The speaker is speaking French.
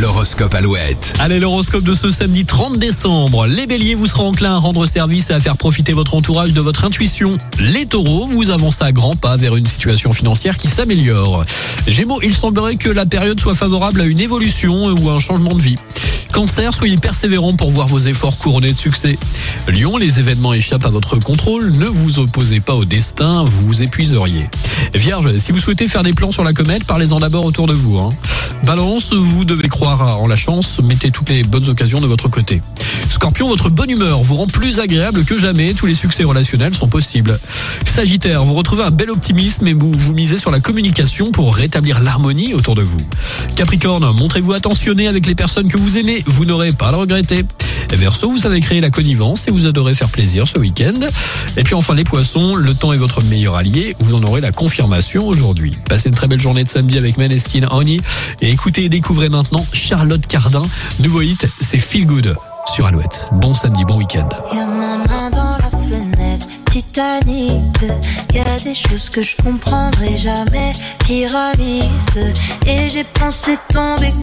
L'horoscope Alouette. Allez, l'horoscope de ce samedi 30 décembre. Les béliers, vous serez enclin à rendre service et à faire profiter votre entourage de votre intuition. Les taureaux, vous avancez à grands pas vers une situation financière qui s'améliore. Gémeaux, il semblerait que la période soit favorable à une évolution ou à un changement de vie. Cancer, soyez persévérant pour voir vos efforts couronnés de succès. Lion, les événements échappent à votre contrôle, ne vous opposez pas au destin, vous vous épuiseriez. Vierge, si vous souhaitez faire des plans sur la comète, parlez-en d'abord autour de vous. hein. Balance, vous devez croire en la chance, mettez toutes les bonnes occasions de votre côté. Scorpion, votre bonne humeur vous rend plus agréable que jamais, tous les succès relationnels sont possibles. Sagittaire, vous retrouvez un bel optimisme et vous, vous misez sur la communication pour rétablir l'harmonie autour de vous. Capricorne, montrez-vous attentionné avec les personnes que vous aimez, vous n'aurez pas à le regretter. Verseau, vous savez créer la connivence et vous adorez faire plaisir ce week-end. Et puis enfin les poissons, le temps est votre meilleur allié, vous en aurez la confirmation aujourd'hui. Passez une très belle journée de samedi avec Maneskin Honey et écoutez et découvrez maintenant Charlotte Cardin. Nouveau hit, c'est Feel Good sur Alouette. Bon samedi, bon week-end. Et